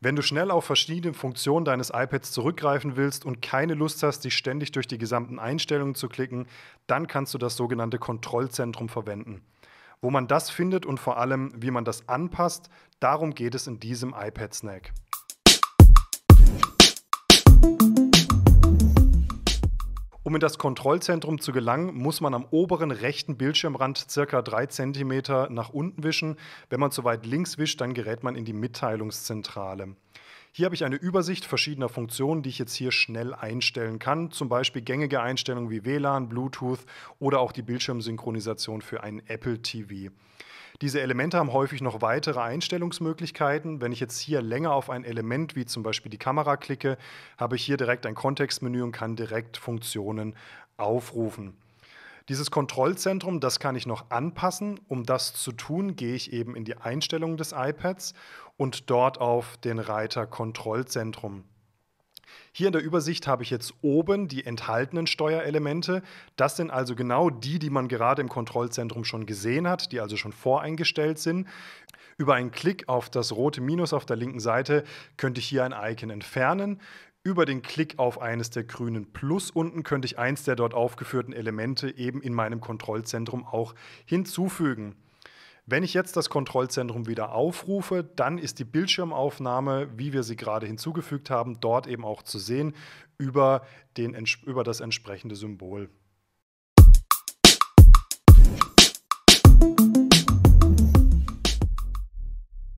Wenn du schnell auf verschiedene Funktionen deines iPads zurückgreifen willst und keine Lust hast, dich ständig durch die gesamten Einstellungen zu klicken, dann kannst du das sogenannte Kontrollzentrum verwenden. Wo man das findet und vor allem, wie man das anpasst, darum geht es in diesem iPad Snack. Um in das Kontrollzentrum zu gelangen, muss man am oberen rechten Bildschirmrand circa 3 cm nach unten wischen. Wenn man zu weit links wischt, dann gerät man in die Mitteilungszentrale. Hier habe ich eine Übersicht verschiedener Funktionen, die ich jetzt hier schnell einstellen kann. Zum Beispiel gängige Einstellungen wie WLAN, Bluetooth oder auch die Bildschirmsynchronisation für einen Apple TV. Diese Elemente haben häufig noch weitere Einstellungsmöglichkeiten. Wenn ich jetzt hier länger auf ein Element wie zum Beispiel die Kamera klicke, habe ich hier direkt ein Kontextmenü und kann direkt Funktionen aufrufen. Dieses Kontrollzentrum, das kann ich noch anpassen. Um das zu tun, gehe ich eben in die Einstellungen des iPads und dort auf den Reiter Kontrollzentrum. Hier in der Übersicht habe ich jetzt oben die enthaltenen Steuerelemente. Das sind also genau die, die man gerade im Kontrollzentrum schon gesehen hat, die also schon voreingestellt sind. Über einen Klick auf das rote Minus auf der linken Seite könnte ich hier ein Icon entfernen. Über den Klick auf eines der grünen Plus unten könnte ich eins der dort aufgeführten Elemente eben in meinem Kontrollzentrum auch hinzufügen. Wenn ich jetzt das Kontrollzentrum wieder aufrufe, dann ist die Bildschirmaufnahme, wie wir sie gerade hinzugefügt haben, dort eben auch zu sehen über, den, über das entsprechende Symbol.